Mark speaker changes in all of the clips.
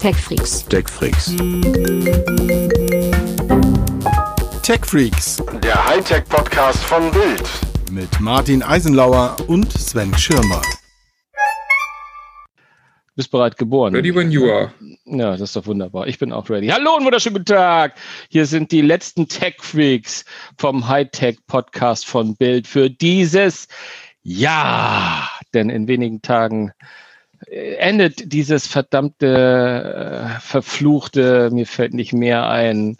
Speaker 1: TechFreaks.
Speaker 2: TechFreaks. TechFreaks.
Speaker 3: Der Hightech-Podcast von Bild.
Speaker 2: Mit Martin Eisenlauer und Sven Schirmer.
Speaker 4: Bist bereit geboren?
Speaker 5: Ready when you are.
Speaker 4: Ja, das ist doch wunderbar. Ich bin auch ready. Hallo und wunderschönen guten Tag. Hier sind die letzten Tech Freaks vom Hightech Podcast von Bild für dieses Jahr. Denn in wenigen Tagen endet dieses verdammte, äh, verfluchte, mir fällt nicht mehr ein,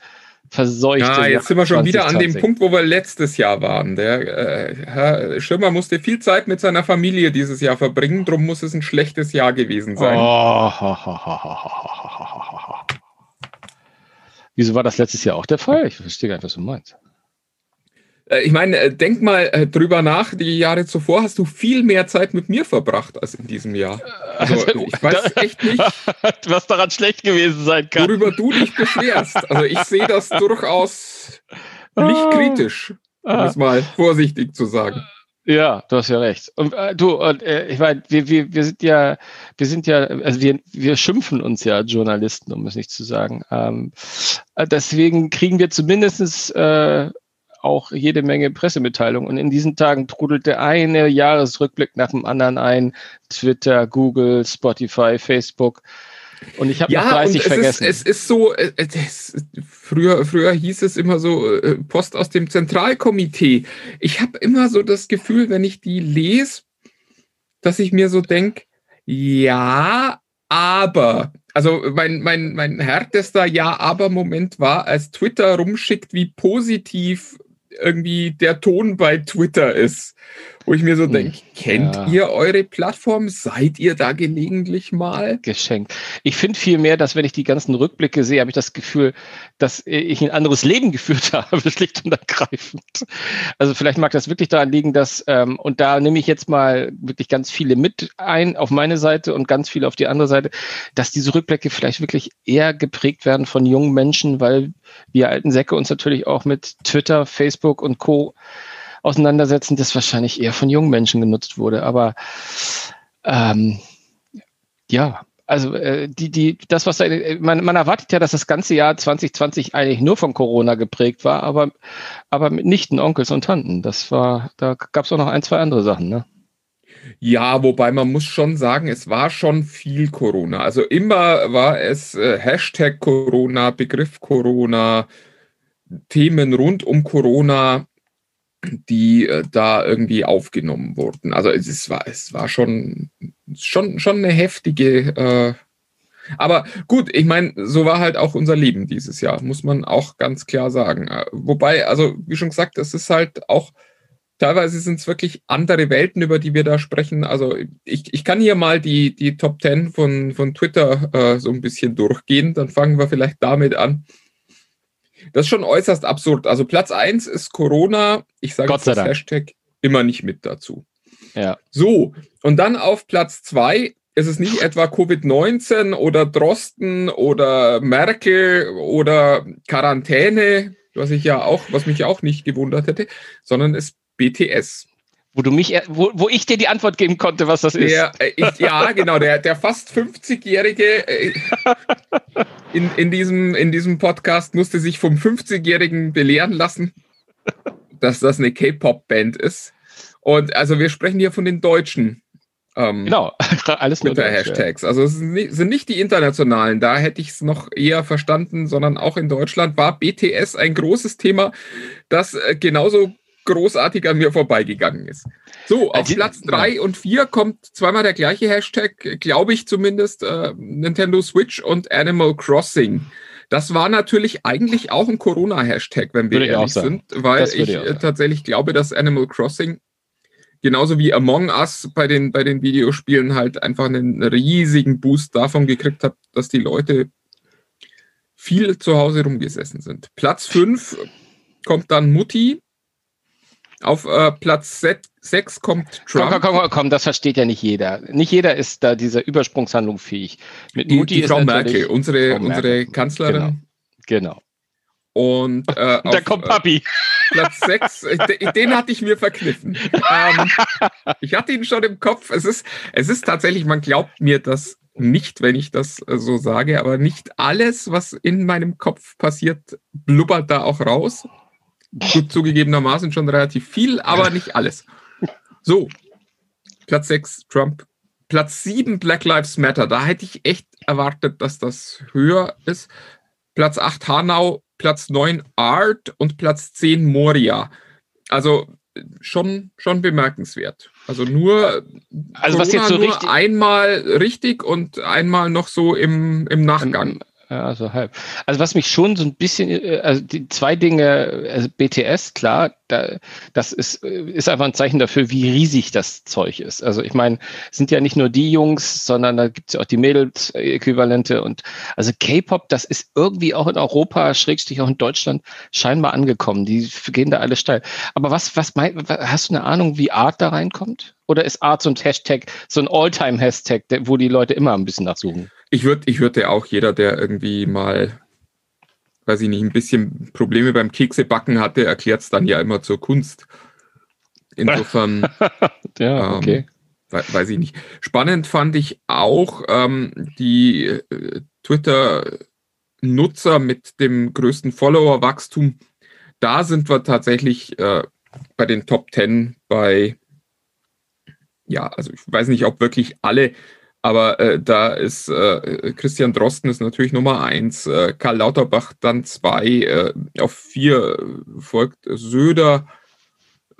Speaker 4: verseuchte.
Speaker 5: Ja, jetzt sind wir schon wieder an dem Punkt, wo wir letztes Jahr waren. Der äh, Herr Schirmer musste viel Zeit mit seiner Familie dieses Jahr verbringen, darum muss es ein schlechtes Jahr gewesen sein.
Speaker 4: Oh. Wieso war das letztes Jahr auch der Fall? Ich verstehe gar nicht, was du meinst.
Speaker 5: Äh, ich meine, äh, denk mal äh, drüber nach. Die Jahre zuvor hast du viel mehr Zeit mit mir verbracht als in diesem Jahr. Also, ich weiß echt nicht,
Speaker 4: was daran schlecht gewesen sein kann.
Speaker 5: Worüber du dich beschwerst. Also, ich sehe das durchaus nicht ah. kritisch, um es mal vorsichtig zu sagen.
Speaker 4: Ja, du hast ja recht. Und äh, du, und, äh, ich meine, wir, wir, wir sind ja, wir sind ja, also wir, wir schimpfen uns ja Journalisten, um es nicht zu sagen. Ähm, deswegen kriegen wir zumindestens äh, auch jede Menge Pressemitteilungen. Und in diesen Tagen trudelt der eine Jahresrückblick nach dem anderen ein. Twitter, Google, Spotify, Facebook. Und ich habe ja, noch 30
Speaker 5: es
Speaker 4: vergessen.
Speaker 5: Ist, es ist so, äh, es, früher, früher hieß es immer so, äh, Post aus dem Zentralkomitee. Ich habe immer so das Gefühl, wenn ich die lese, dass ich mir so denke, ja, aber. Also mein, mein, mein härtester Ja-Aber-Moment war, als Twitter rumschickt, wie positiv irgendwie der Ton bei Twitter ist, wo ich mir so hm, denke, kennt ja. ihr eure Plattform? Seid ihr da gelegentlich mal?
Speaker 4: Geschenkt. Ich finde vielmehr, dass wenn ich die ganzen Rückblicke sehe, habe ich das Gefühl, dass ich ein anderes Leben geführt habe, schlicht und ergreifend. Also vielleicht mag das wirklich daran liegen, dass, ähm, und da nehme ich jetzt mal wirklich ganz viele mit ein auf meine Seite und ganz viele auf die andere Seite, dass diese Rückblicke vielleicht wirklich eher geprägt werden von jungen Menschen, weil wir alten Säcke uns natürlich auch mit Twitter, Facebook und Co. auseinandersetzen, das wahrscheinlich eher von jungen Menschen genutzt wurde. Aber ähm, ja, also äh, die, die, das, was äh, man, man erwartet ja, dass das ganze Jahr 2020 eigentlich nur von Corona geprägt war, aber, aber mit Nichten, Onkels und Tanten. Das war, da gab es auch noch ein, zwei andere Sachen, ne?
Speaker 5: Ja, wobei man muss schon sagen, es war schon viel Corona. Also immer war es äh, Hashtag Corona, Begriff Corona, Themen rund um Corona, die äh, da irgendwie aufgenommen wurden. Also es, es, war, es war schon, schon, schon eine heftige. Äh, aber gut, ich meine, so war halt auch unser Leben dieses Jahr, muss man auch ganz klar sagen. Äh, wobei, also wie schon gesagt, es ist halt auch teilweise sind es wirklich andere Welten, über die wir da sprechen. Also ich, ich kann hier mal die, die Top 10 von, von Twitter äh, so ein bisschen durchgehen. Dann fangen wir vielleicht damit an. Das ist schon äußerst absurd. Also Platz 1 ist Corona. Ich sage
Speaker 4: Gott sei
Speaker 5: das Hashtag immer nicht mit dazu.
Speaker 4: Ja.
Speaker 5: So, und dann auf Platz 2 ist es nicht etwa Covid-19 oder Drosten oder Merkel oder Quarantäne, was ich ja auch, was mich auch nicht gewundert hätte, sondern es BTS.
Speaker 4: Wo du mich, wo, wo ich dir die Antwort geben konnte, was das ist.
Speaker 5: Der, äh, ich, ja, genau, der, der fast 50-Jährige äh, in, in, diesem, in diesem Podcast musste sich vom 50-Jährigen belehren lassen, dass das eine K-Pop-Band ist. Und also wir sprechen hier von den Deutschen.
Speaker 4: Ähm, genau, alles
Speaker 5: mit der Hashtags. Also es sind nicht, sind nicht die internationalen, da hätte ich es noch eher verstanden, sondern auch in Deutschland war BTS ein großes Thema, das äh, genauso großartig an mir vorbeigegangen ist. So, auf also, Platz 3 ja. und 4 kommt zweimal der gleiche Hashtag, glaube ich zumindest, äh, Nintendo Switch und Animal Crossing. Das war natürlich eigentlich auch ein Corona-Hashtag, wenn wir Würde ehrlich sind, weil ich, ich äh, tatsächlich glaube, dass Animal Crossing genauso wie Among Us bei den, bei den Videospielen halt einfach einen riesigen Boost davon gekriegt hat, dass die Leute viel zu Hause rumgesessen sind. Platz 5 kommt dann Mutti auf äh, Platz 6 kommt Trump.
Speaker 4: Komm, komm, komm, komm, das versteht ja nicht jeder. Nicht jeder ist da dieser Übersprungshandlung fähig.
Speaker 5: Mit die, Mutti die Frau Merkel, unsere, Frau unsere Merkel. Kanzlerin.
Speaker 4: Genau. genau.
Speaker 5: Und,
Speaker 4: äh, da auf, kommt Papi. Äh,
Speaker 5: Platz 6, äh, den hatte ich mir verkniffen. ähm, ich hatte ihn schon im Kopf. Es ist, es ist tatsächlich, man glaubt mir das nicht, wenn ich das äh, so sage, aber nicht alles, was in meinem Kopf passiert, blubbert da auch raus. Gut zugegebenermaßen schon relativ viel, aber nicht alles. So, Platz 6 Trump. Platz 7 Black Lives Matter. Da hätte ich echt erwartet, dass das höher ist. Platz 8 Hanau, Platz 9 Art und Platz 10 Moria. Also schon, schon bemerkenswert. Also nur,
Speaker 4: also was jetzt so
Speaker 5: nur einmal richtig und einmal noch so im, im Nachgang.
Speaker 4: Ja, also halb. Also was mich schon so ein bisschen, äh, also die zwei Dinge, also BTS, klar, da, das ist, äh, ist einfach ein Zeichen dafür, wie riesig das Zeug ist. Also ich meine, sind ja nicht nur die Jungs, sondern da gibt es ja auch die Mädels-Äquivalente und also K-Pop, das ist irgendwie auch in Europa, Schrägstrich auch in Deutschland, scheinbar angekommen. Die gehen da alle steil. Aber was, was mein, hast du eine Ahnung, wie Art da reinkommt? Oder ist Art so ein Hashtag, so ein All-Time-Hashtag, wo die Leute immer ein bisschen nachsuchen?
Speaker 5: Ich würde ich würde auch jeder, der irgendwie mal, weiß ich nicht, ein bisschen Probleme beim Keksebacken hatte, erklärt es dann ja immer zur Kunst. Insofern,
Speaker 4: ja, okay.
Speaker 5: Ähm, weiß ich nicht. Spannend fand ich auch ähm, die äh, Twitter-Nutzer mit dem größten Follower-Wachstum. Da sind wir tatsächlich äh, bei den Top 10 bei, ja, also ich weiß nicht, ob wirklich alle aber äh, da ist äh, Christian Drosten ist natürlich Nummer eins, äh, Karl Lauterbach dann zwei, äh, auf vier folgt Söder,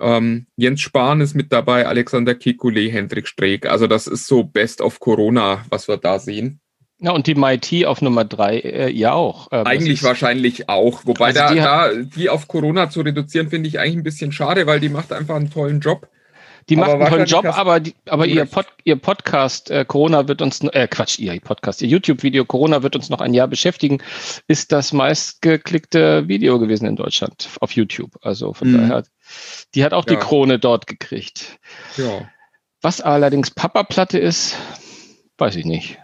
Speaker 5: ähm, Jens Spahn ist mit dabei, Alexander Kekulé, Hendrik Streeck. Also das ist so Best of Corona, was wir da sehen.
Speaker 4: Ja, und die MIT auf Nummer drei äh, ja auch.
Speaker 5: Ähm, eigentlich wahrscheinlich auch. Wobei also da, die, da, die auf Corona zu reduzieren, finde ich eigentlich ein bisschen schade, weil die macht einfach einen tollen Job.
Speaker 4: Die macht einen tollen Job, aber, die, aber ihr, Pod, ihr Podcast äh, Corona wird uns, äh, Quatsch, ihr Podcast, ihr YouTube-Video Corona wird uns noch ein Jahr beschäftigen, ist das meistgeklickte Video gewesen in Deutschland auf YouTube. Also von mhm. daher, die hat auch ja. die Krone dort gekriegt.
Speaker 5: Ja.
Speaker 4: Was allerdings Papa-Platte ist, weiß ich nicht.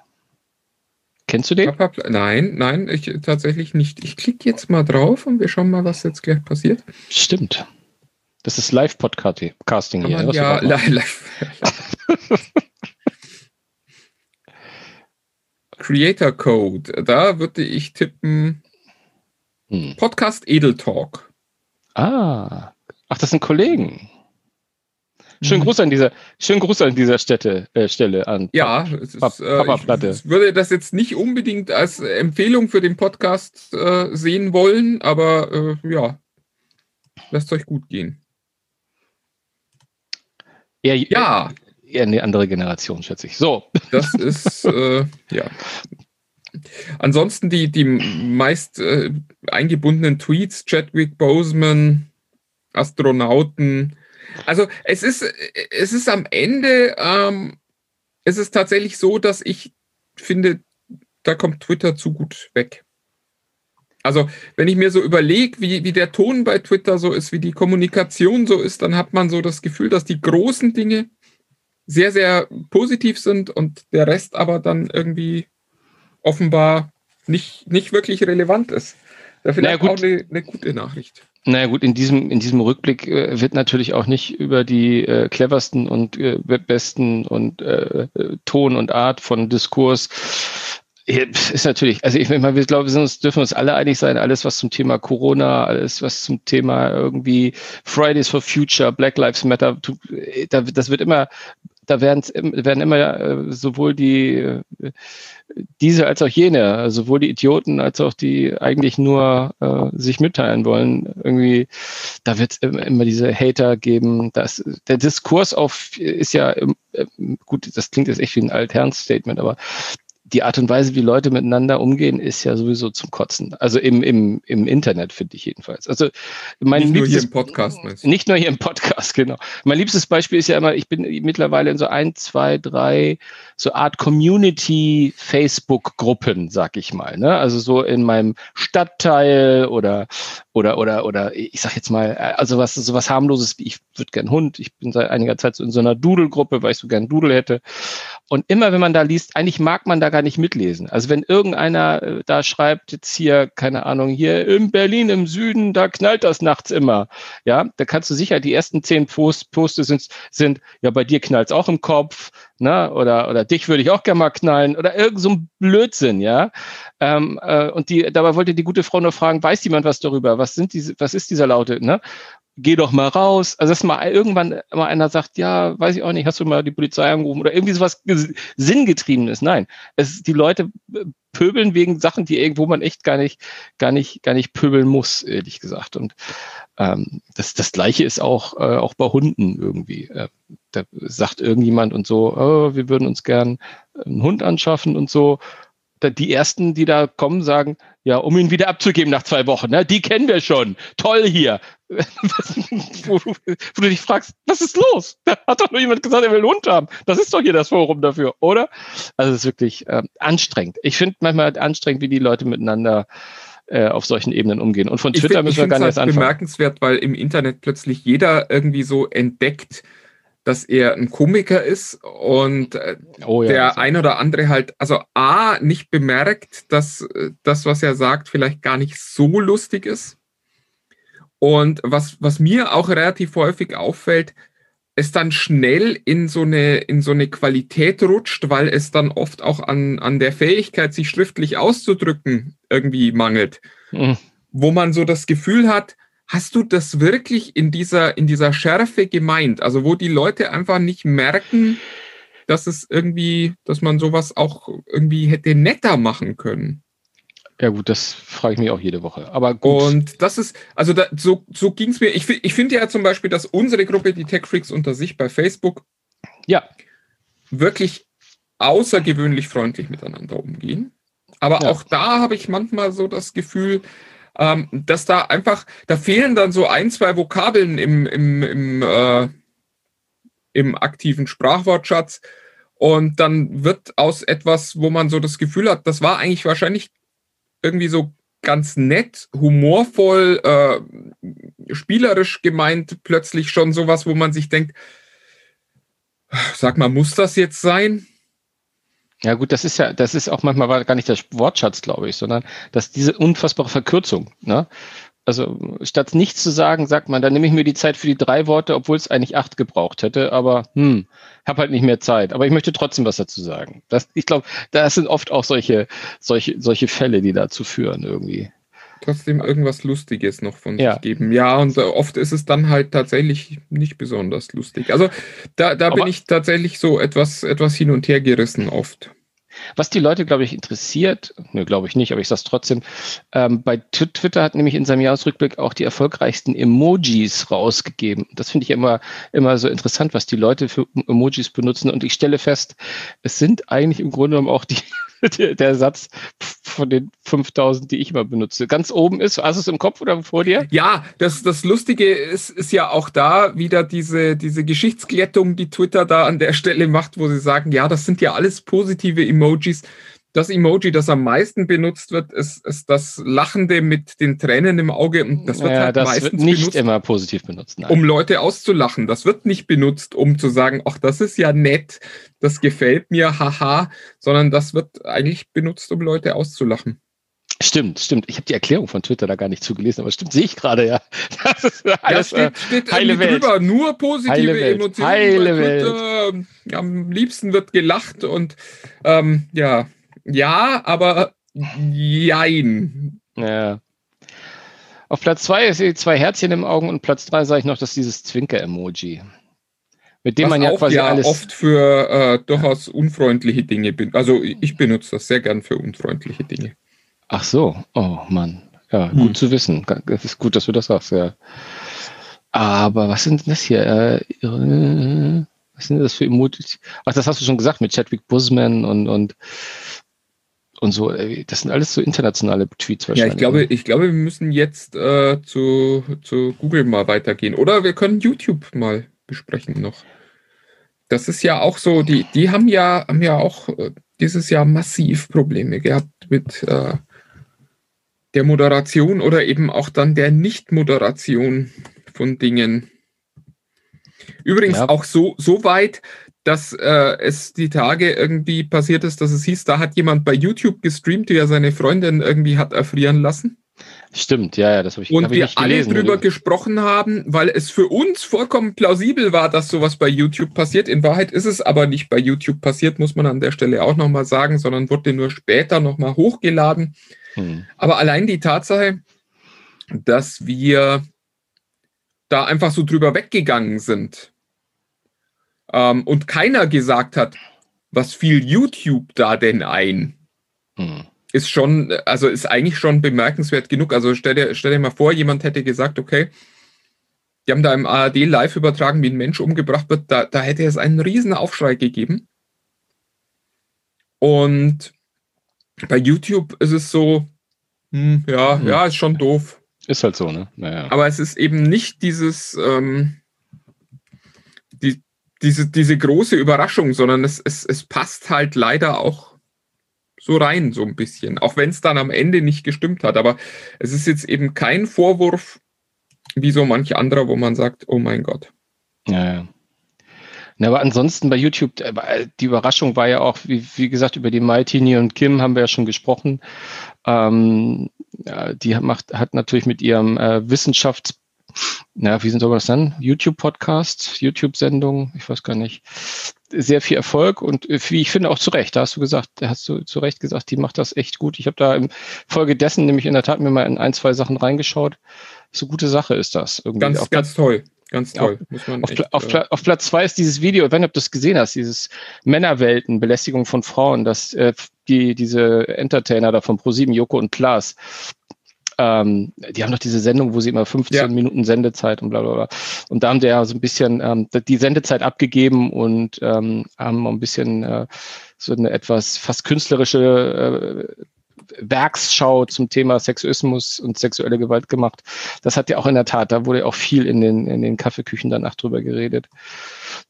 Speaker 4: Kennst du den?
Speaker 5: Nein, nein, ich tatsächlich nicht. Ich klicke jetzt mal drauf und wir schauen mal, was jetzt gleich passiert.
Speaker 4: Stimmt. Das ist Live-Podcasting hier.
Speaker 5: Man, ja, live. Creator Code. Da würde ich tippen hm. Podcast Edel Talk.
Speaker 4: Ah. Ach, das sind Kollegen. Schönen hm. Gruß an dieser, schönen Gruß an dieser Stätte, äh, Stelle an.
Speaker 5: Ja, es ist, Papa Platte. Ich würde das jetzt nicht unbedingt als Empfehlung für den Podcast äh, sehen wollen, aber äh, ja, lasst euch gut gehen.
Speaker 4: Eher, ja. Eher eine andere Generation, schätze ich. So.
Speaker 5: Das ist, äh, ja. Ansonsten die, die meist äh, eingebundenen Tweets, Chadwick Boseman, Astronauten. Also es ist, es ist am Ende, ähm, es ist tatsächlich so, dass ich finde, da kommt Twitter zu gut weg. Also, wenn ich mir so überlege, wie, wie der Ton bei Twitter so ist, wie die Kommunikation so ist, dann hat man so das Gefühl, dass die großen Dinge sehr, sehr positiv sind und der Rest aber dann irgendwie offenbar nicht, nicht wirklich relevant ist. Da vielleicht naja, auch eine, eine, gute Nachricht.
Speaker 4: Naja gut, in diesem, in diesem Rückblick äh, wird natürlich auch nicht über die äh, cleversten und äh, besten und äh, Ton und Art von Diskurs ist natürlich, also ich meine, wir glaube, wir dürfen uns alle einig sein, alles was zum Thema Corona, alles was zum Thema irgendwie Fridays for Future, Black Lives Matter, das wird immer, da werden, werden immer äh, sowohl die äh, diese als auch jene, sowohl die Idioten als auch die eigentlich nur äh, sich mitteilen wollen, irgendwie, da wird es immer diese Hater geben. Das, der Diskurs auf ist ja gut, das klingt jetzt echt wie ein Altherren-Statement, aber die Art und Weise, wie Leute miteinander umgehen, ist ja sowieso zum Kotzen. Also im, im, im Internet, finde ich jedenfalls. Also mein
Speaker 5: nicht liebstes, nur hier im Podcast,
Speaker 4: meinst du? Nicht nur hier im Podcast, genau. Mein liebstes Beispiel ist ja immer, ich bin mittlerweile in so ein, zwei, drei so Art Community-Facebook-Gruppen, sag ich mal. Ne? Also so in meinem Stadtteil oder oder oder oder ich sag jetzt mal, also was so was harmloses, ich würde gern Hund. Ich bin seit einiger Zeit so in so einer Doodle-Gruppe, weil ich so gern Doodle hätte. Und immer wenn man da liest, eigentlich mag man da gar nicht mitlesen. Also wenn irgendeiner äh, da schreibt, jetzt hier, keine Ahnung, hier in Berlin im Süden, da knallt das nachts immer. Ja, da kannst du sicher, die ersten zehn Post, Poste sind, sind, ja, bei dir knallt es auch im Kopf, Ne? Oder, oder dich würde ich auch gerne mal knallen oder irgend so ein Blödsinn, ja. Ähm, äh, und die, dabei wollte die gute Frau nur fragen, weiß jemand was darüber? Was sind diese, was ist dieser Laute? Ne? Geh doch mal raus. Also dass mal irgendwann mal einer sagt, ja, weiß ich auch nicht, hast du mal die Polizei angerufen oder irgendwie sowas sinngetriebenes. Nein, es die Leute äh, pöbeln wegen Sachen, die irgendwo man echt gar nicht, gar nicht, gar nicht pöbeln muss, ehrlich gesagt. Und ähm, das, das Gleiche ist auch, äh, auch bei Hunden irgendwie. Äh, da sagt irgendjemand und so, oh, wir würden uns gern einen Hund anschaffen und so. Die ersten, die da kommen, sagen, ja, um ihn wieder abzugeben nach zwei Wochen, ne? die kennen wir schon. Toll hier. wo, wo, wo, du dich fragst, was ist los? Da hat doch nur jemand gesagt, er will einen Hund haben. Das ist doch hier das Forum dafür, oder? Also es ist wirklich äh, anstrengend. Ich finde manchmal anstrengend, wie die Leute miteinander äh, auf solchen Ebenen umgehen. Und von Twitter find, müssen wir gar nicht erst
Speaker 5: anfangen. bemerkenswert, weil im Internet plötzlich jeder irgendwie so entdeckt, dass er ein Komiker ist und äh, oh, ja, der ein oder andere halt, also A, nicht bemerkt, dass äh, das, was er sagt, vielleicht gar nicht so lustig ist. Und was, was mir auch relativ häufig auffällt, es dann schnell in so eine, in so eine Qualität rutscht, weil es dann oft auch an, an der Fähigkeit, sich schriftlich auszudrücken, irgendwie mangelt. Mhm. Wo man so das Gefühl hat, hast du das wirklich in dieser, in dieser Schärfe gemeint? Also wo die Leute einfach nicht merken, dass es irgendwie, dass man sowas auch irgendwie hätte netter machen können.
Speaker 4: Ja gut, das frage ich mich auch jede Woche. Aber gut.
Speaker 5: Und das ist, also da, so, so ging es mir. Ich, ich finde ja zum Beispiel, dass unsere Gruppe, die Tech Freaks unter sich bei Facebook,
Speaker 4: ja,
Speaker 5: wirklich außergewöhnlich freundlich miteinander umgehen. Aber ja. auch da habe ich manchmal so das Gefühl, ähm, dass da einfach, da fehlen dann so ein, zwei Vokabeln im, im, im, äh, im aktiven Sprachwortschatz. Und dann wird aus etwas, wo man so das Gefühl hat, das war eigentlich wahrscheinlich irgendwie so ganz nett, humorvoll, äh, spielerisch gemeint, plötzlich schon sowas, wo man sich denkt, sag mal, muss das jetzt sein?
Speaker 4: Ja gut, das ist ja, das ist auch manchmal gar nicht der Wortschatz, glaube ich, sondern dass diese unfassbare Verkürzung, ne? Also statt nichts zu sagen, sagt man, dann nehme ich mir die Zeit für die drei Worte, obwohl es eigentlich acht gebraucht hätte, aber hm, habe halt nicht mehr Zeit. Aber ich möchte trotzdem was dazu sagen. Das, ich glaube, da sind oft auch solche, solche, solche Fälle, die dazu führen irgendwie.
Speaker 5: Trotzdem irgendwas Lustiges noch von ja. sich geben. Ja, und oft ist es dann halt tatsächlich nicht besonders lustig. Also da, da bin ich tatsächlich so etwas, etwas hin und her gerissen oft.
Speaker 4: Was die Leute, glaube ich, interessiert, ne, glaube ich nicht, aber ich sage es trotzdem, ähm, bei Twitter hat nämlich in seinem Jahresrückblick auch die erfolgreichsten Emojis rausgegeben. Das finde ich immer, immer so interessant, was die Leute für Emojis benutzen. Und ich stelle fest, es sind eigentlich im Grunde genommen auch die der, Satz von den 5000, die ich immer benutze. Ganz oben ist, hast du es im Kopf oder vor dir?
Speaker 5: Ja, das, das Lustige ist, ist ja auch da wieder diese, diese Geschichtsglättung, die Twitter da an der Stelle macht, wo sie sagen, ja, das sind ja alles positive Emojis das Emoji, das am meisten benutzt wird, ist, ist das Lachende mit den Tränen im Auge. Und das wird ja, halt das meistens wird
Speaker 4: nicht benutzt, immer positiv benutzt.
Speaker 5: Nein. Um Leute auszulachen. Das wird nicht benutzt, um zu sagen, ach, das ist ja nett, das gefällt mir, haha, sondern das wird eigentlich benutzt, um Leute auszulachen.
Speaker 4: Stimmt, stimmt. Ich habe die Erklärung von Twitter da gar nicht zugelesen, aber stimmt, sehe ich gerade, ja.
Speaker 5: Das ist alles, ja, steht, steht äh, heile Welt. drüber, nur positive
Speaker 4: heile
Speaker 5: Emotionen.
Speaker 4: Heile Welt.
Speaker 5: Am liebsten wird gelacht und ähm, ja, ja, aber jein.
Speaker 4: Ja. Auf Platz zwei ist zwei Herzchen im Augen und Platz drei sage ich noch, dass dieses Zwinker-Emoji. Mit dem Was man ja quasi ja alles.
Speaker 5: oft für äh, durchaus unfreundliche Dinge bin. Also ich benutze das sehr gern für unfreundliche Dinge.
Speaker 4: Ach so, oh Mann. Ja, hm. gut zu wissen. Es ist gut, dass du das sagst, ja. Aber was sind das hier? Äh, was sind das für Emojis? Ach, das hast du schon gesagt mit Chadwick Boseman und, und und so. Das sind alles so internationale Tweets
Speaker 5: wahrscheinlich. Ja, ich glaube, ich glaube, wir müssen jetzt äh, zu, zu Google mal weitergehen. Oder wir können YouTube mal besprechen noch. Das ist ja auch so, die, die haben ja, haben ja auch äh, dieses Jahr massiv Probleme gehabt mit äh, der Moderation oder eben auch dann der Nicht-Moderation von Dingen. Übrigens ja. auch so, so weit, dass äh, es die Tage irgendwie passiert ist, dass es hieß, da hat jemand bei YouTube gestreamt, wie er seine Freundin irgendwie hat erfrieren lassen.
Speaker 4: Stimmt, ja, ja, das habe ich
Speaker 5: Und
Speaker 4: hab ich
Speaker 5: wir
Speaker 4: nicht
Speaker 5: alle
Speaker 4: gelesen.
Speaker 5: drüber gesprochen haben, weil es für uns vollkommen plausibel war, dass sowas bei YouTube passiert. In Wahrheit ist es aber nicht bei YouTube passiert, muss man an der Stelle auch nochmal sagen, sondern wurde nur später nochmal hochgeladen.
Speaker 4: Hm.
Speaker 5: Aber allein die Tatsache, dass wir da einfach so drüber weggegangen sind ähm, und keiner gesagt hat, was fiel YouTube da denn ein?
Speaker 4: Hm.
Speaker 5: ist schon, also ist eigentlich schon bemerkenswert genug. Also stell dir, stell dir mal vor, jemand hätte gesagt, okay, die haben da im ARD live übertragen, wie ein Mensch umgebracht wird, da, da hätte es einen riesen Aufschrei gegeben. Und bei YouTube ist es so, hm, ja,
Speaker 4: Hm.
Speaker 5: ja, ist schon doof.
Speaker 4: Ist halt so, ne? Naja.
Speaker 5: Aber es ist eben nicht dieses, ähm, die, diese, diese große Überraschung, sondern es, es, es passt halt leider auch so rein, so ein bisschen. Auch wenn es dann am Ende nicht gestimmt hat. Aber es ist jetzt eben kein Vorwurf wie so manch anderer, wo man sagt, oh mein Gott.
Speaker 4: Ja, ja. Na, aber ansonsten bei YouTube, äh, die Überraschung war ja auch, wie, wie gesagt, über die Maitini und Kim haben wir ja schon gesprochen. Ähm, die hat, macht, hat natürlich mit ihrem äh, Wissenschafts- na, wie soll man das nennen? YouTube-Podcast, YouTube-Sendung, ich weiß gar nicht. Sehr viel Erfolg und äh, wie ich finde auch zu Recht. Da hast du gesagt, da hast du zu Recht gesagt, die macht das echt gut. Ich habe da im Folge dessen nämlich in der Tat mir mal in ein, zwei Sachen reingeschaut. So gute Sache ist das. Irgendwie
Speaker 5: Ganz,
Speaker 4: auf
Speaker 5: ganz toll. Ganz toll. Muss man
Speaker 4: auf,
Speaker 5: echt,
Speaker 4: auf,
Speaker 5: äh,
Speaker 4: auf Platz zwei ist dieses Video, ob du es gesehen hast, dieses Männerwelten, Belästigung von Frauen, dass äh, die, diese Entertainer da von ProSieben, Joko und Klaas, ähm, die haben doch diese Sendung, wo sie immer 15
Speaker 5: Ja.
Speaker 4: Minuten Sendezeit und bla bla bla. Und da haben die ja so ein bisschen ähm, die Sendezeit abgegeben und ähm, haben ein bisschen äh, so eine etwas fast künstlerische äh, Werksschau zum Thema Sexismus und sexuelle Gewalt gemacht. Das hat ja auch in der Tat, da wurde auch viel in den, in den Kaffeeküchen danach drüber geredet.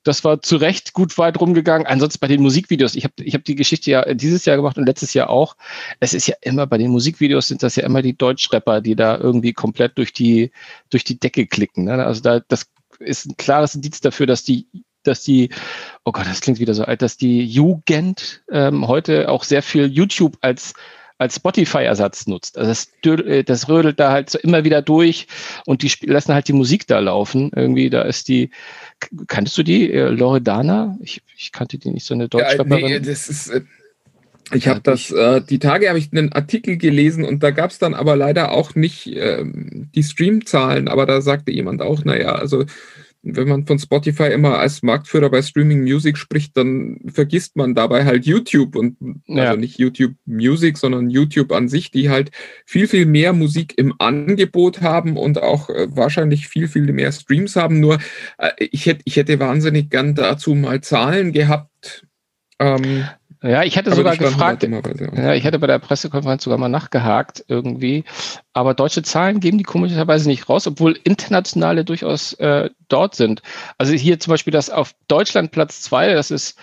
Speaker 4: Das war zu Recht gut weit rumgegangen. Ansonsten bei den Musikvideos, ich habe ich hab die Geschichte ja dieses Jahr gemacht und letztes Jahr auch. Es ist ja immer, bei den Musikvideos sind das ja immer die Deutschrapper, die da irgendwie komplett durch die, durch die Decke klicken. Ne? Also da, das ist ein klares Indiz dafür, dass die dass die, oh Gott, das klingt wieder so alt, dass die Jugend ähm, heute auch sehr viel YouTube als als Spotify-Ersatz nutzt. Also das, äh, das rödelt da halt so immer wieder durch und die lassen halt die Musik da laufen. Irgendwie, da ist die, kanntest du die, äh, Loredana? Ich, ich kannte die nicht, so eine
Speaker 5: Ja,
Speaker 4: Deutschrapperin.
Speaker 5: nee, das ist. äh, Ich
Speaker 4: Ja,
Speaker 5: habe das, äh, die Tage habe ich einen Artikel gelesen und da gab es dann aber leider auch nicht ähm, die Streamzahlen, aber da sagte jemand auch, naja, also wenn man von Spotify immer als Marktführer bei Streaming Music spricht, dann vergisst man dabei halt YouTube und
Speaker 4: Ja.
Speaker 5: also nicht YouTube Music, sondern YouTube an sich, die halt viel, viel mehr Musik im Angebot haben und auch äh, wahrscheinlich viel, viel mehr Streams haben. Nur äh, ich, hätte, ich hätte wahnsinnig gern dazu mal Zahlen gehabt. Ähm,
Speaker 4: ja, ich hatte
Speaker 5: aber
Speaker 4: sogar gefragt. Ja, ich hatte bei der Pressekonferenz sogar mal nachgehakt irgendwie. Aber deutsche Zahlen geben die komischerweise nicht raus, obwohl internationale durchaus äh, dort sind. Also hier zum Beispiel das auf Deutschland Platz zwei, das ist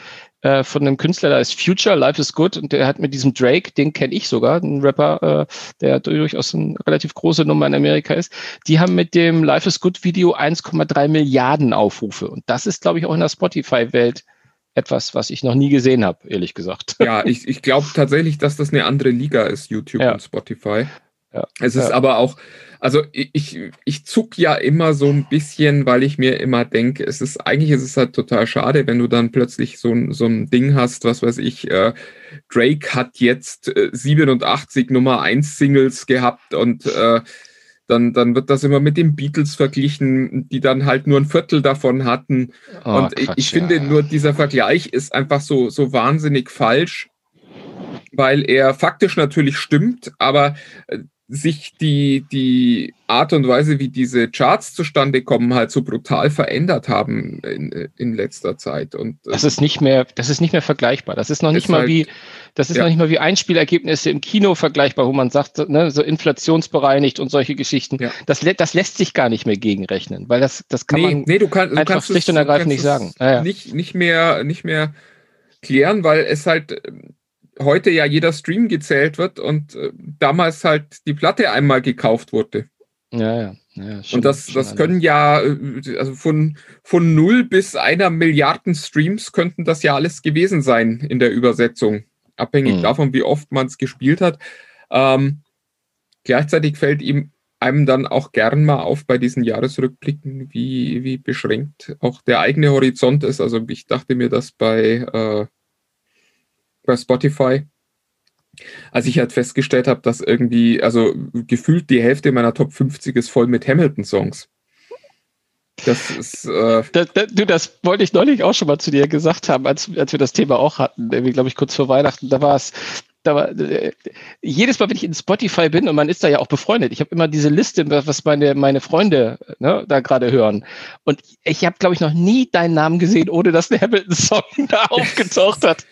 Speaker 4: äh, von einem Künstler, da ist Future, Life is Good und der hat mit diesem Drake, den kenne ich sogar, ein Rapper, äh, der durchaus eine relativ große Nummer in Amerika ist. Die haben mit dem Life is Good Video 1,3 Milliarden Aufrufe. Und das ist, glaube ich, auch in der Spotify-Welt etwas, was ich noch nie gesehen habe, ehrlich gesagt.
Speaker 5: Ja, ich, ich glaube tatsächlich, dass das eine andere Liga ist, YouTube
Speaker 4: Ja.
Speaker 5: und Spotify.
Speaker 4: Ja.
Speaker 5: Es ist
Speaker 4: Ja.
Speaker 5: aber auch, also ich, ich, zuck ja immer so ein bisschen, weil ich mir immer denke, es ist, eigentlich ist es halt total schade, wenn du dann plötzlich so, ein- so ein Ding hast, was weiß ich, äh, Drake hat jetzt äh, 87 Nummer 1 Singles gehabt und äh, dann, dann wird das immer mit den Beatles verglichen, die dann halt nur ein Viertel davon hatten.
Speaker 4: Oh,
Speaker 5: und ich,
Speaker 4: Quatsch,
Speaker 5: ich finde
Speaker 4: ja.
Speaker 5: nur, dieser Vergleich ist einfach so, so wahnsinnig falsch, weil er faktisch natürlich stimmt, aber äh, sich die, die Art und Weise, wie diese Charts zustande kommen, halt so brutal verändert haben in, in letzter Zeit. Und äh,
Speaker 4: Das ist nicht mehr, das ist nicht mehr vergleichbar. Das ist noch nicht mal
Speaker 5: halt-
Speaker 4: wie, das ist
Speaker 5: ja.
Speaker 4: noch nicht mal wie Einspielergebnisse im Kino vergleichbar, wo man sagt, ne, so inflationsbereinigt und solche Geschichten.
Speaker 5: Ja.
Speaker 4: Das, das lässt sich gar nicht mehr gegenrechnen, weil das, das kann
Speaker 5: nee,
Speaker 4: man.
Speaker 5: nee, du, kann, du
Speaker 4: einfach schlicht und ergreifend nicht sagen. Ja, ja.
Speaker 5: Nicht, nicht, mehr, nicht mehr klären, weil es halt ähm, heute ja jeder Stream gezählt wird und äh, damals halt die Platte einmal gekauft wurde.
Speaker 4: Ja, ja. ja schon-
Speaker 5: Und das, das können ja, äh, also von, von null bis einer Milliarden Streams könnten das ja alles gewesen sein in der Übersetzung. Abhängig
Speaker 4: Mhm.
Speaker 5: davon, wie oft man es gespielt hat. Ähm, gleichzeitig fällt ihm einem dann auch gern mal auf bei diesen Jahresrückblicken, wie, wie beschränkt auch der eigene Horizont ist. Also ich dachte mir das bei, äh, bei Spotify, als ich halt festgestellt habe, dass irgendwie, also gefühlt die Hälfte meiner Top 50 ist voll mit Hamilton-Songs.
Speaker 4: Das ist. Äh da, da, du, das wollte ich neulich auch schon mal zu dir gesagt haben, als, als wir das Thema auch hatten, irgendwie, glaube ich, kurz vor Weihnachten. Da war es, da war, äh, jedes Mal, wenn ich in Spotify bin und man ist da ja auch befreundet, ich habe immer diese Liste, was meine, meine Freunde ne, da gerade hören. Und ich habe, glaube ich, noch nie deinen Namen gesehen, ohne dass der Hamilton-Song da aufgetaucht hat.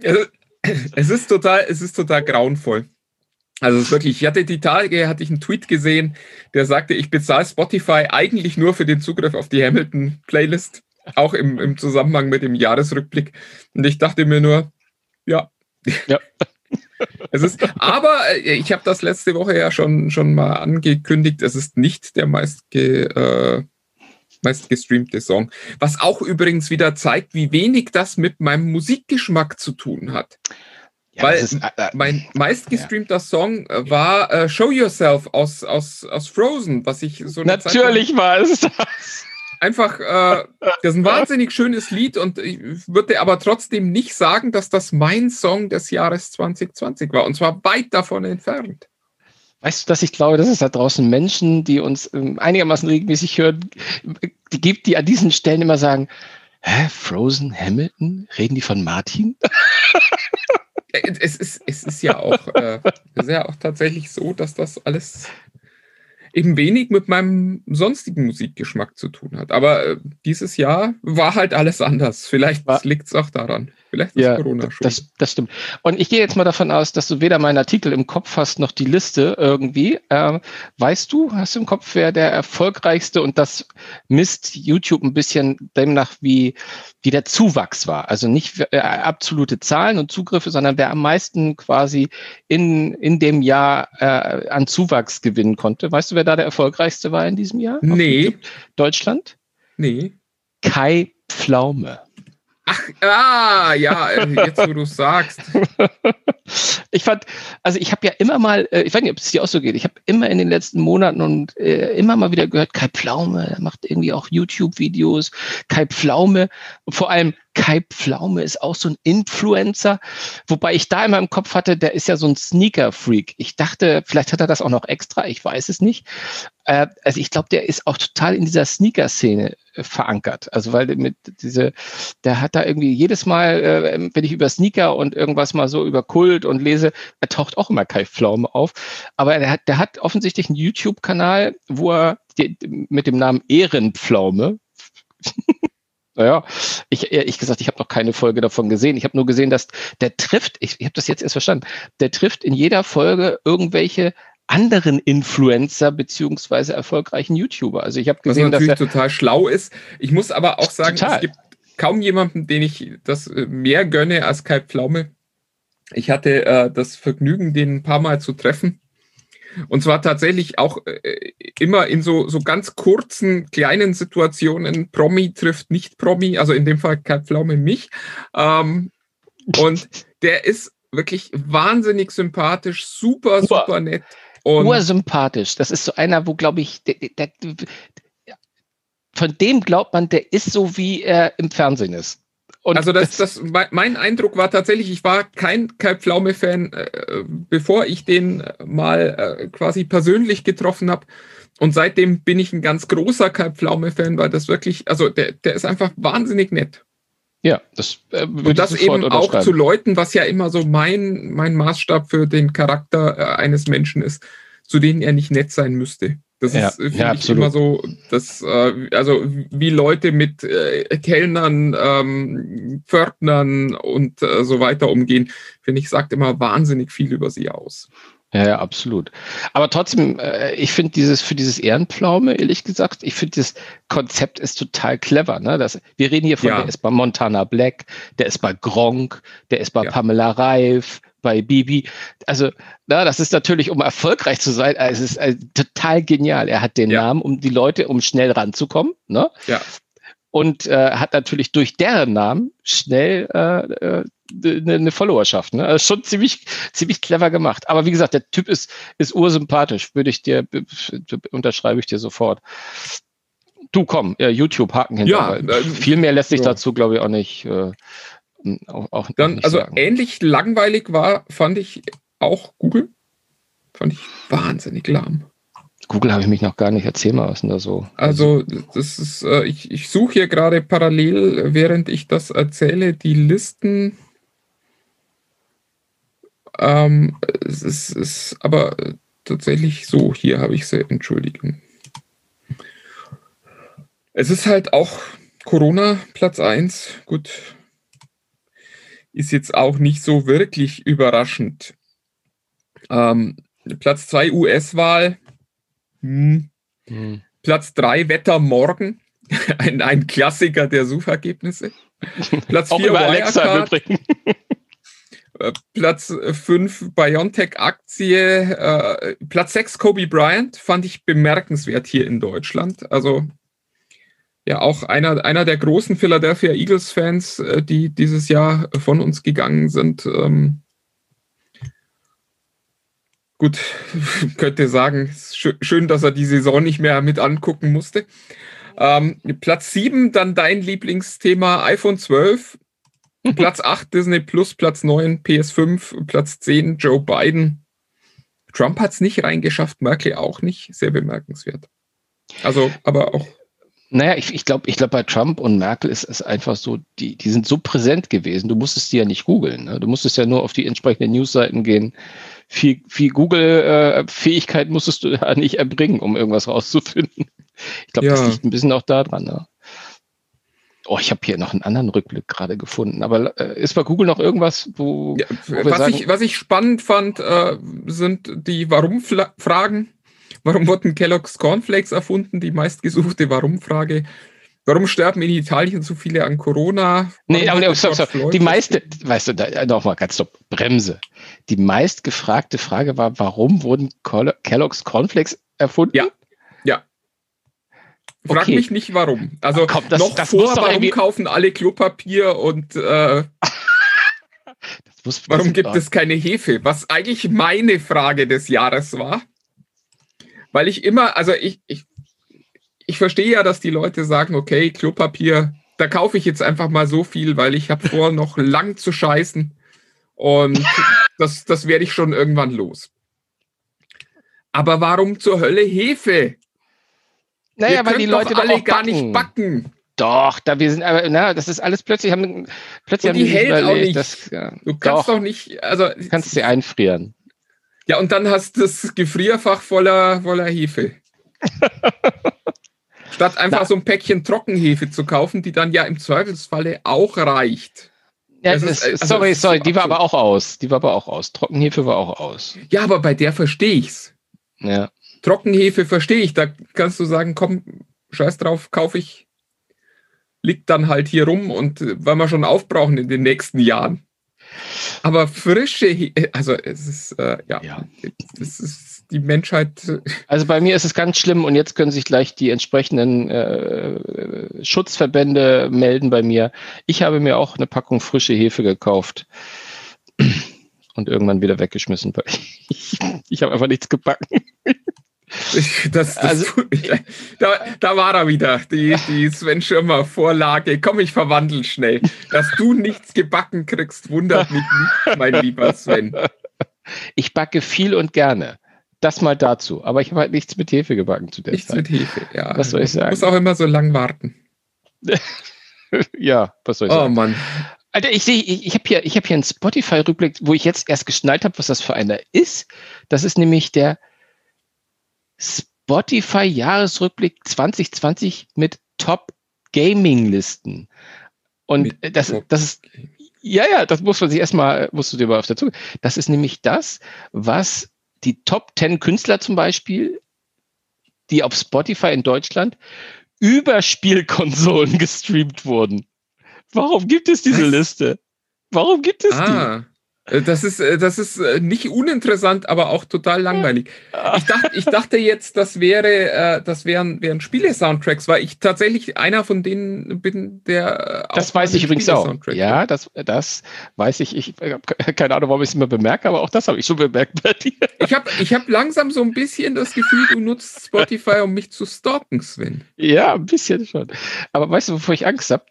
Speaker 5: Es ist total, es ist total grauenvoll. Also es ist wirklich, ich hatte die Tage, hatte ich einen Tweet gesehen, der sagte, ich bezahle Spotify eigentlich nur für den Zugriff auf die Hamilton-Playlist, auch im, im Zusammenhang mit dem Jahresrückblick. Und ich dachte mir nur, ja. Ja. es ist, aber äh, ich habe das letzte Woche ja schon, schon mal angekündigt, es ist nicht der meistge, äh, meistgestreamte Song. Was auch übrigens wieder zeigt, wie wenig das mit meinem Musikgeschmack zu tun hat. Ja, Weil ist, äh, äh, mein meistgestreamter ja. Song äh, war äh, Show Yourself aus, aus, aus Frozen, was ich so
Speaker 4: Natürlich war es das.
Speaker 5: Einfach, äh, das ist ein wahnsinnig schönes Lied und ich würde aber trotzdem nicht sagen, dass das mein Song des Jahres 2020 war und zwar weit davon entfernt.
Speaker 4: Weißt du, dass ich glaube, dass es da draußen Menschen, die uns ähm, einigermaßen regelmäßig hören, die gibt, die an diesen Stellen immer sagen, hä, Frozen, Hamilton, reden die von Martin?
Speaker 5: es ist, es ist ja auch, äh, ist ja auch tatsächlich so, dass das alles eben wenig mit meinem sonstigen Musikgeschmack zu tun hat. Aber äh, dieses Jahr war halt alles anders. Vielleicht liegt es auch daran. Vielleicht
Speaker 4: ist ja, Corona schon. Das, das stimmt. Und ich gehe jetzt mal davon aus, dass du weder meinen Artikel im Kopf hast, noch die Liste irgendwie. Ähm, weißt du, hast du im Kopf, wer der erfolgreichste und das misst YouTube ein bisschen demnach, wie, wie der Zuwachs war? Also nicht äh, absolute Zahlen und Zugriffe, sondern wer am meisten quasi in, in dem Jahr äh, an Zuwachs gewinnen konnte. Weißt du, wer da der erfolgreichste war in diesem Jahr?
Speaker 5: Nee.
Speaker 4: Deutschland?
Speaker 5: Nee.
Speaker 4: Kai Pflaume.
Speaker 5: Ach, ah, ja, äh, jetzt wo du es sagst.
Speaker 4: ich fand, also ich habe ja immer mal, äh, ich weiß nicht, ob es dir auch so geht, ich habe immer in den letzten Monaten und äh, immer mal wieder gehört, Kai Pflaume, macht irgendwie auch YouTube-Videos, Kai Pflaume, vor allem Kai Pflaume ist auch so ein Influencer, wobei ich da immer im Kopf hatte, der ist ja so ein Sneaker-Freak. Ich dachte, vielleicht hat er das auch noch extra, ich weiß es nicht. Äh, also ich glaube, der ist auch total in dieser Sneaker-Szene verankert. Also weil mit diese, der hat da irgendwie jedes Mal, äh, wenn ich über Sneaker und irgendwas mal so über Kult und lese, er taucht auch immer Kai Pflaume auf. Aber der hat, der hat offensichtlich einen YouTube-Kanal, wo er die, mit dem Namen Ehrenpflaume Naja, ich ehrlich gesagt, ich habe noch keine Folge davon gesehen. Ich habe nur gesehen, dass der trifft, ich, ich habe das jetzt erst verstanden, der trifft in jeder Folge irgendwelche anderen Influencer beziehungsweise erfolgreichen YouTuber. Also ich habe gesehen,
Speaker 5: Was natürlich
Speaker 4: dass
Speaker 5: er total schlau ist. Ich muss aber auch sagen, total. es gibt kaum jemanden, den ich das äh, mehr gönne als Kai Pflaume. Ich hatte äh, das Vergnügen, den ein paar Mal zu treffen. Und zwar tatsächlich auch äh, immer in so, so ganz kurzen, kleinen Situationen. Promi trifft nicht Promi, also in dem Fall Kai Pflaume mich. Ähm, und der ist wirklich wahnsinnig sympathisch, super, super nett.
Speaker 4: Und Ursympathisch. Das ist so einer, wo, glaube ich, der, der, der, von dem glaubt man, der ist so, wie er im Fernsehen ist.
Speaker 5: Und also das, das, mein Eindruck war tatsächlich, ich war kein Kai Pflaume-Fan, äh, bevor ich den mal äh, quasi persönlich getroffen habe. Und seitdem bin ich ein ganz großer Kai Pflaume-Fan, weil das wirklich, also der, der ist einfach wahnsinnig nett.
Speaker 4: Ja, das
Speaker 5: äh, Und das eben auch zu Leuten, was ja immer so mein, mein Maßstab für den Charakter äh, eines Menschen ist, zu denen er nicht nett sein müsste. Das ja, ist, finde ja, ich, immer so, dass, äh, also wie Leute mit äh, Kellnern, ähm, Pförtnern und äh, so weiter umgehen, finde ich, sagt immer wahnsinnig viel über sie aus.
Speaker 4: Ja, ja, absolut. Aber trotzdem, äh, ich finde dieses für dieses Ehrenpflaume, ehrlich gesagt, ich finde das Konzept ist total clever. Ne? Das, wir reden hier von, ja. der ist bei Montana Black, der ist bei Gronk, der ist bei ja. Pamela Reif, bei Bibi. Also, na, das ist natürlich, um erfolgreich zu sein, also es ist also total genial. Er hat den ja. Namen, um die Leute, um schnell ranzukommen. Ne?
Speaker 5: Ja.
Speaker 4: Und äh, hat natürlich durch deren Namen schnell äh, äh, eine, eine Followerschaft. Ne? Also schon ziemlich, ziemlich clever gemacht. Aber wie gesagt, der Typ ist, ist ursympathisch, würde ich dir, unterschreibe ich dir sofort. Du komm, ja, YouTube Haken hinter. Ja, viel mehr lässt sich ja. dazu, glaube ich, auch nicht. Äh,
Speaker 5: auch, auch Dann, nicht also sagen. ähnlich langweilig war, fand ich auch Google. Fand ich wahnsinnig lahm.
Speaker 4: Google habe ich mich noch gar nicht. Erzähl mal, was denn da so?
Speaker 5: Also, das ist, äh, ich, ich suche hier gerade parallel, während ich das erzähle, die Listen. Ähm, es ist, ist aber tatsächlich so, hier habe ich sie, Entschuldigung. Es ist halt auch Corona Platz 1. Gut, ist jetzt auch nicht so wirklich überraschend. Ähm, Platz 2 US-Wahl. Hm. Hm. Platz 3 Wetter morgen. ein, ein Klassiker der Suchergebnisse. Platz 4 Wirecard. Äh, Platz 5 BioNTech-Aktie. Äh, Platz 6 Kobe Bryant fand ich bemerkenswert hier in Deutschland. Also ja auch einer, einer der großen Philadelphia Eagles-Fans, äh, die dieses Jahr von uns gegangen sind. Ähm, gut, könnte sagen, schön, dass er die Saison nicht mehr mit angucken musste. Ähm, Platz 7, dann dein Lieblingsthema iPhone 12. Platz 8 Disney Plus, Platz 9 PS5, Platz 10 Joe Biden. Trump hat es nicht reingeschafft, Merkel auch nicht. Sehr bemerkenswert. Also, aber auch
Speaker 4: naja, ich, ich glaube, ich glaub, bei Trump und Merkel ist es einfach so, die, die sind so präsent gewesen, du musstest die ja nicht googeln. Ne? Du musstest ja nur auf die entsprechenden Newsseiten gehen. Viel, viel Google-Fähigkeit musstest du da nicht erbringen, um irgendwas rauszufinden. Ich glaube, ja. das liegt ein bisschen auch daran. Ne? Oh, ich habe hier noch einen anderen Rückblick gerade gefunden. Aber äh, ist bei Google noch irgendwas, wo. Ja,
Speaker 5: wo was, sagen, ich, was ich spannend fand, äh, sind die Warum-Fragen. Warum wurden Kellogg's Cornflakes erfunden? Die meistgesuchte Warum-Frage. Warum sterben in Italien so viele an Corona?
Speaker 4: Warum nee, aber stopp, stopp. die meiste, weißt du, da, nochmal ganz stopp, Bremse. Die meistgefragte Frage war, warum wurden Kellogg's Cornflakes erfunden?
Speaker 5: Ja, ja. Frag okay. mich nicht warum. Also Komm, das, noch das vor, warum kaufen alle Klopapier und äh, warum gibt es keine Hefe? Was eigentlich meine Frage des Jahres war weil ich immer, also ich, ich, ich verstehe ja, dass die Leute sagen, okay, Klopapier, da kaufe ich jetzt einfach mal so viel, weil ich habe vor, noch lang zu scheißen. Und das, das werde ich schon irgendwann los. Aber warum zur Hölle Hefe?
Speaker 4: Naja, weil die Leute
Speaker 5: doch alle gar nicht backen.
Speaker 4: Doch, da wir sind aber, na, das ist alles plötzlich haben plötzlich
Speaker 5: und die haben die hält überlegt, auch nicht. Das, ja, du kannst doch, doch nicht, also
Speaker 4: kannst sie einfrieren.
Speaker 5: Ja, und dann hast du das Gefrierfach voller, voller Hefe. Statt einfach Na. so ein Päckchen Trockenhefe zu kaufen, die dann ja im Zweifelsfalle auch reicht.
Speaker 4: Ja, das ist, also, sorry, sorry, die war aber auch aus. Die war aber auch aus. Trockenhefe war auch aus.
Speaker 5: Ja, aber bei der verstehe ich's.
Speaker 4: Ja.
Speaker 5: Trockenhefe verstehe ich. Da kannst du sagen, komm, scheiß drauf, kaufe ich. Liegt dann halt hier rum und äh, weil wir schon aufbrauchen in den nächsten Jahren. Aber frische, also es ist, äh, ja, ja, das ist die Menschheit.
Speaker 4: Also bei mir ist es ganz schlimm und jetzt können sich gleich die entsprechenden äh, Schutzverbände melden bei mir. Ich habe mir auch eine Packung frische Hefe gekauft und irgendwann wieder weggeschmissen, weil ich, ich habe einfach nichts gebacken.
Speaker 5: Das, das also, da, da war er wieder, die, die Sven Schirmer Vorlage. Komm, ich verwandle schnell. Dass du nichts gebacken kriegst, wundert mich nicht, mein lieber Sven.
Speaker 4: Ich backe viel und gerne. Das mal dazu. Aber ich habe halt nichts mit Hefe gebacken zu der
Speaker 5: nichts
Speaker 4: Zeit.
Speaker 5: Nichts mit Hefe, ja.
Speaker 4: Was soll ich sagen?
Speaker 5: Muss auch immer so lang warten.
Speaker 4: ja, was soll ich
Speaker 5: oh,
Speaker 4: sagen?
Speaker 5: Oh Mann.
Speaker 4: Alter, ich sehe, ich, ich habe hier, hab hier einen Spotify-Rückblick, wo ich jetzt erst geschnallt habe, was das für einer ist. Das ist nämlich der Spotify Jahresrückblick 2020 mit Top Gaming Listen. Und mit das, das ist, ja, ja, das muss man sich erstmal, musst du dir mal auf der Zunge. Das ist nämlich das, was die Top 10 Künstler zum Beispiel, die auf Spotify in Deutschland über Spielkonsolen gestreamt wurden. Warum gibt es diese was? Liste? Warum gibt es ah. die?
Speaker 5: Äh, das ist, äh, das ist äh, nicht uninteressant, aber auch total langweilig. Ich dachte, ich dachte jetzt, das wäre, das wären, wären Spiele-Soundtracks, weil ich tatsächlich einer von denen bin, der.
Speaker 4: Das weiß ich übrigens auch. Ja, das, das weiß ich. Ich habe keine Ahnung, warum ich es immer bemerke, aber auch das habe ich schon bemerkt bei dir.
Speaker 5: Ich habe ich hab langsam so ein bisschen das Gefühl, du nutzt Spotify, um mich zu stalken, Sven.
Speaker 4: Ja, ein bisschen schon. Aber weißt du, wovor ich Angst habe?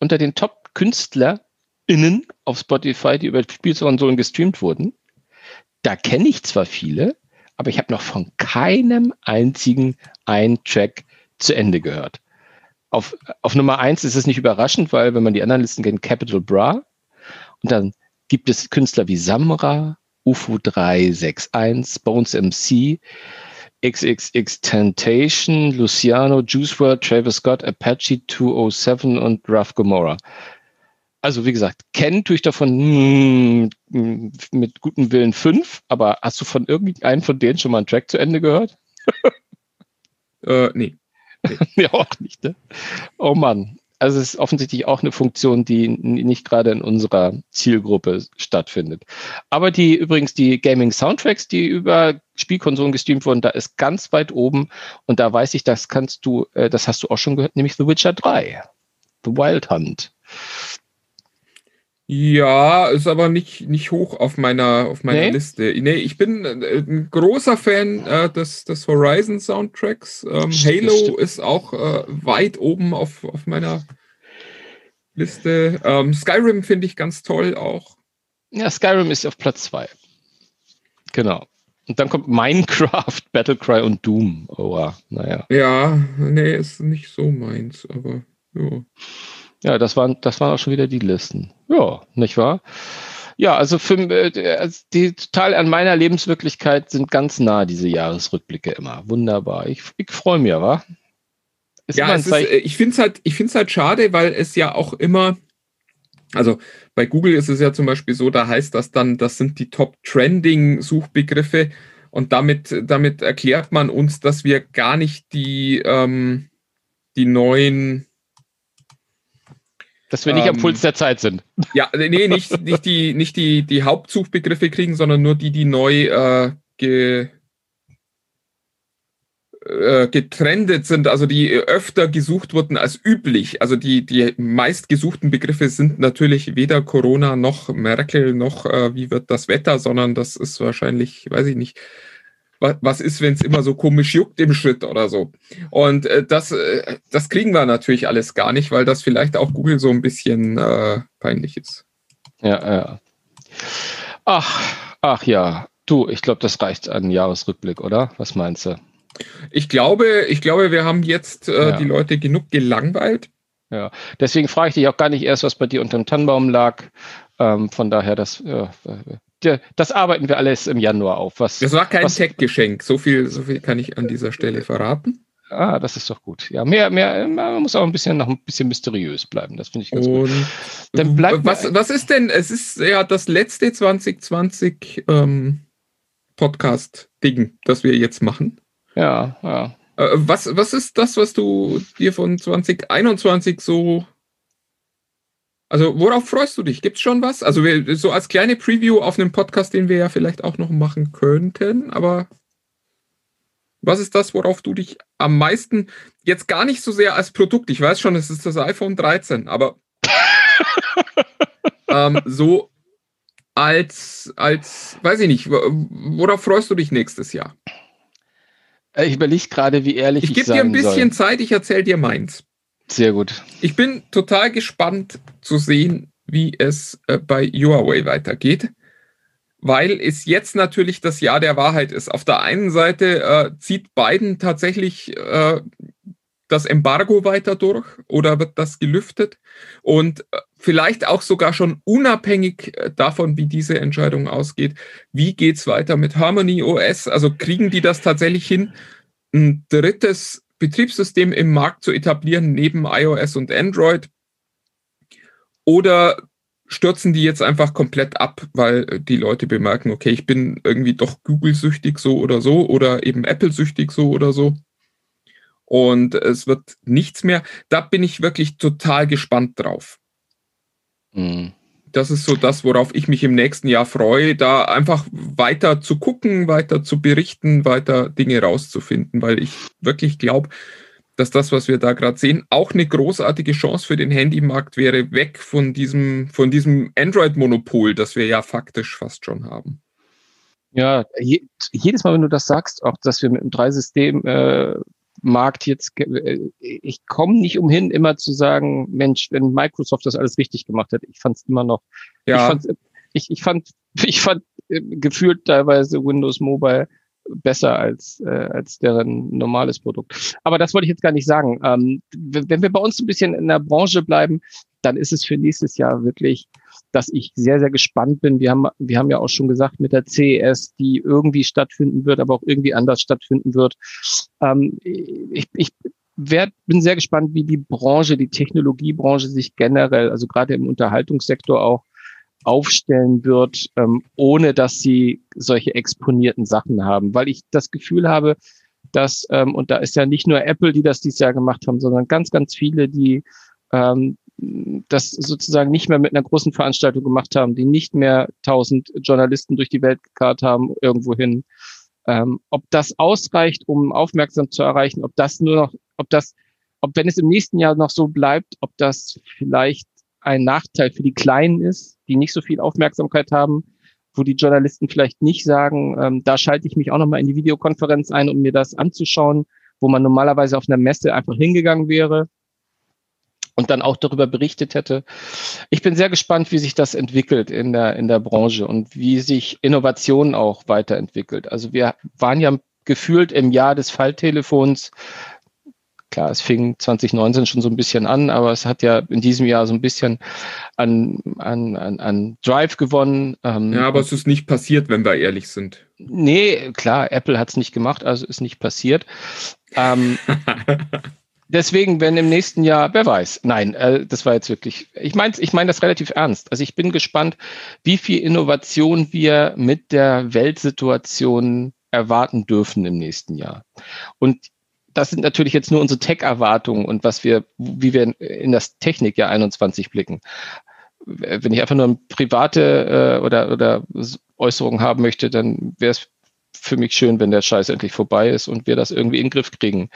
Speaker 4: Unter den Top-Künstler innen auf Spotify, die über Spielkonsolen gestreamt wurden. Da kenne ich zwar viele, aber ich habe noch von keinem einzigen einen Track zu Ende gehört. Auf, auf Nummer eins ist es nicht überraschend, weil wenn man die anderen Listen kennt, Capital Bra. Und dann gibt es Künstler wie Samra, UFO 361, Bones MC, XXX Temptation, Luciano, Juice WRLD, Travis Scott, Apache 207 und Rough Gomorrah also wie gesagt, kennen tue ich davon mm, mit gutem Willen fünf, aber hast du von irgendeinem von denen schon mal einen Track zu Ende gehört?
Speaker 5: äh, nee.
Speaker 4: nee. ja, auch nicht, ne? Oh Mann. Also es ist offensichtlich auch eine Funktion, die nicht gerade in unserer Zielgruppe stattfindet. Aber die übrigens die Gaming-Soundtracks, die über Spielkonsolen gestreamt wurden, da ist ganz weit oben und da weiß ich, das kannst du, äh, das hast du auch schon gehört, nämlich The Witcher 3. The Wild Hunt.
Speaker 5: Ja, ist aber nicht, nicht hoch auf meiner, auf meiner nee? Liste. Nee, ich bin äh, ein großer Fan äh, des, des Horizon Soundtracks. Ähm, Halo ist auch äh, weit oben auf, auf meiner Liste. Ähm, Skyrim finde ich ganz toll auch.
Speaker 4: Ja, Skyrim ist auf Platz zwei. Genau. Und dann kommt Minecraft, Battlecry und Doom. Oh, naja.
Speaker 5: Ja, nee, ist nicht so meins, aber ja.
Speaker 4: Ja, das waren, das waren auch schon wieder die Listen. Ja, nicht wahr? Ja, also für, äh, die total an meiner Lebenswirklichkeit sind ganz nah diese Jahresrückblicke immer. Wunderbar. Ich, ich freue mich, wa?
Speaker 5: Ist ja, ist, äh, ich finde es halt, ich finde halt schade, weil es ja auch immer, also bei Google ist es ja zum Beispiel so, da heißt das dann, das sind die Top Trending Suchbegriffe und damit, damit erklärt man uns, dass wir gar nicht die, ähm, die neuen
Speaker 4: dass wir nicht ähm, am Puls der Zeit sind.
Speaker 5: Ja, nee, nicht, nicht, die, nicht die, die Hauptsuchbegriffe kriegen, sondern nur die, die neu äh, ge, äh, getrendet sind, also die öfter gesucht wurden als üblich. Also die, die meistgesuchten Begriffe sind natürlich weder Corona noch Merkel noch äh, wie wird das Wetter, sondern das ist wahrscheinlich, weiß ich nicht, was ist, wenn es immer so komisch juckt im Schritt oder so. Und äh, das, äh, das kriegen wir natürlich alles gar nicht, weil das vielleicht auch Google so ein bisschen äh, peinlich ist.
Speaker 4: Ja, ja. Ach, ach ja. Du, ich glaube, das reicht an Jahresrückblick, oder? Was meinst du?
Speaker 5: Ich glaube, ich glaube, wir haben jetzt äh, ja. die Leute genug gelangweilt.
Speaker 4: Ja, deswegen frage ich dich auch gar nicht erst, was bei dir unter dem Tannenbaum lag. Ähm, von daher, das äh, das arbeiten wir alles im Januar auf. Was,
Speaker 5: das war kein Tech-Geschenk. So viel, so viel kann ich an dieser Stelle verraten.
Speaker 4: Ah, das ist doch gut. Ja, mehr, mehr, man muss auch ein bisschen noch ein bisschen mysteriös bleiben. Das finde ich ganz Und gut.
Speaker 5: Dann bleibt was, was ist denn? Es ist ja das letzte 2020 ähm, Podcast-Ding, das wir jetzt machen.
Speaker 4: Ja, ja.
Speaker 5: Äh, was, was ist das, was du dir von 2021 so also worauf freust du dich? Gibt es schon was? Also wir, so als kleine Preview auf einem Podcast, den wir ja vielleicht auch noch machen könnten, aber was ist das, worauf du dich am meisten, jetzt gar nicht so sehr als Produkt, ich weiß schon, es ist das iPhone 13, aber ähm, so als, als, weiß ich nicht, worauf freust du dich nächstes Jahr?
Speaker 4: Ich überlege gerade, wie ehrlich
Speaker 5: ich, ich gebe dir ein bisschen soll. Zeit, ich erzähle dir meins.
Speaker 4: Sehr gut.
Speaker 5: Ich bin total gespannt zu sehen, wie es äh, bei Huawei weitergeht, weil es jetzt natürlich das Jahr der Wahrheit ist. Auf der einen Seite äh, zieht Biden tatsächlich äh, das Embargo weiter durch oder wird das gelüftet und äh, vielleicht auch sogar schon unabhängig äh, davon, wie diese Entscheidung ausgeht, wie geht es weiter mit Harmony OS? Also kriegen die das tatsächlich hin, ein drittes Betriebssystem im Markt zu etablieren neben iOS und Android? Oder stürzen die jetzt einfach komplett ab, weil die Leute bemerken, okay, ich bin irgendwie doch Google-süchtig so oder so oder eben Apple-süchtig so oder so. Und es wird nichts mehr. Da bin ich wirklich total gespannt drauf. Mhm. Das ist so das, worauf ich mich im nächsten Jahr freue, da einfach weiter zu gucken, weiter zu berichten, weiter Dinge rauszufinden, weil ich wirklich glaube, dass das, was wir da gerade sehen, auch eine großartige Chance für den Handymarkt wäre, weg von diesem, von diesem Android-Monopol, das wir ja faktisch fast schon haben.
Speaker 4: Ja, je, jedes Mal, wenn du das sagst, auch dass wir mit dem Dreisystem äh, Markt jetzt, äh, ich komme nicht umhin, immer zu sagen, Mensch, wenn Microsoft das alles richtig gemacht hat, ich fand es immer noch, ja. ich, ich, ich fand, ich fand äh, gefühlt teilweise Windows Mobile besser als, äh, als deren normales Produkt. Aber das wollte ich jetzt gar nicht sagen. Ähm, wenn wir bei uns ein bisschen in der Branche bleiben, dann ist es für nächstes Jahr wirklich, dass ich sehr, sehr gespannt bin. Wir haben, wir haben ja auch schon gesagt mit der CES, die irgendwie stattfinden wird, aber auch irgendwie anders stattfinden wird. Ähm, ich, ich werd, bin sehr gespannt, wie die Branche, die Technologiebranche sich generell, also gerade im Unterhaltungssektor auch, aufstellen wird, ähm, ohne dass sie solche exponierten Sachen haben. Weil ich das Gefühl habe, dass, ähm, und da ist ja nicht nur Apple, die das dieses Jahr gemacht haben, sondern ganz, ganz viele, die ähm, das sozusagen nicht mehr mit einer großen Veranstaltung gemacht haben, die nicht mehr tausend Journalisten durch die Welt gekarrt haben, irgendwohin. Ähm, ob das ausreicht, um aufmerksam zu erreichen, ob das nur noch, ob das, ob wenn es im nächsten Jahr noch so bleibt, ob das vielleicht ein Nachteil für die Kleinen ist, die nicht so viel Aufmerksamkeit haben, wo die Journalisten vielleicht nicht sagen, ähm, da schalte ich mich auch nochmal in die Videokonferenz ein, um mir das anzuschauen, wo man normalerweise auf einer Messe einfach hingegangen wäre und dann auch darüber berichtet hätte. Ich bin sehr gespannt, wie sich das entwickelt in der, in der Branche und wie sich Innovation auch weiterentwickelt. Also wir waren ja gefühlt im Jahr des Falltelefons Klar, es fing 2019 schon so ein bisschen an, aber es hat ja in diesem Jahr so ein bisschen an, an, an, an Drive gewonnen.
Speaker 5: Ähm, ja, aber es ist nicht passiert, wenn wir ehrlich sind.
Speaker 4: Nee, klar, Apple hat es nicht gemacht, also ist nicht passiert. Ähm, deswegen, wenn im nächsten Jahr, wer weiß, nein, äh, das war jetzt wirklich, ich meine ich mein das relativ ernst. Also ich bin gespannt, wie viel Innovation wir mit der Weltsituation erwarten dürfen im nächsten Jahr. Und das sind natürlich jetzt nur unsere Tech-Erwartungen und was wir, wie wir in das Technikjahr 21 blicken. Wenn ich einfach nur private äh, oder, oder Äußerungen haben möchte, dann wäre es für mich schön, wenn der Scheiß endlich vorbei ist und wir das irgendwie in den Griff kriegen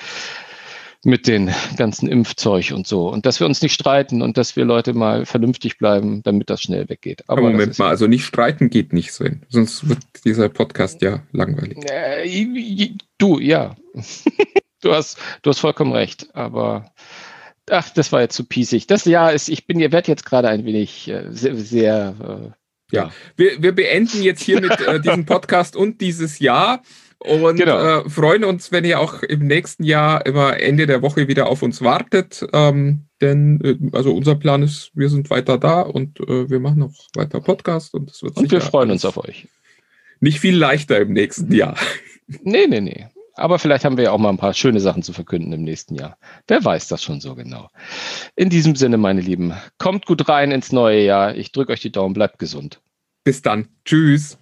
Speaker 4: mit den ganzen Impfzeug und so. Und dass wir uns nicht streiten und dass wir Leute mal vernünftig bleiben, damit das schnell weggeht.
Speaker 5: Aber Moment mal, also nicht streiten geht nicht so hin. Sonst wird dieser Podcast ja langweilig. Äh,
Speaker 4: du, ja. Du hast, du hast vollkommen recht, aber ach, das war jetzt zu piesig. Das Jahr ist, ich bin, ihr werdet jetzt gerade ein wenig äh, sehr, sehr
Speaker 5: äh, ja. Wir, wir beenden jetzt hier mit äh, diesem Podcast und dieses Jahr und genau. äh, freuen uns, wenn ihr auch im nächsten Jahr immer Ende der Woche wieder auf uns wartet. Ähm, denn äh, also unser Plan ist, wir sind weiter da und äh, wir machen noch weiter Podcast und es wird
Speaker 4: Und wir freuen uns auf euch.
Speaker 5: Nicht viel leichter im nächsten Jahr.
Speaker 4: Nee, nee, nee. Aber vielleicht haben wir ja auch mal ein paar schöne Sachen zu verkünden im nächsten Jahr. Wer weiß das schon so genau. In diesem Sinne, meine Lieben, kommt gut rein ins neue Jahr. Ich drücke euch die Daumen, bleibt gesund.
Speaker 5: Bis dann. Tschüss.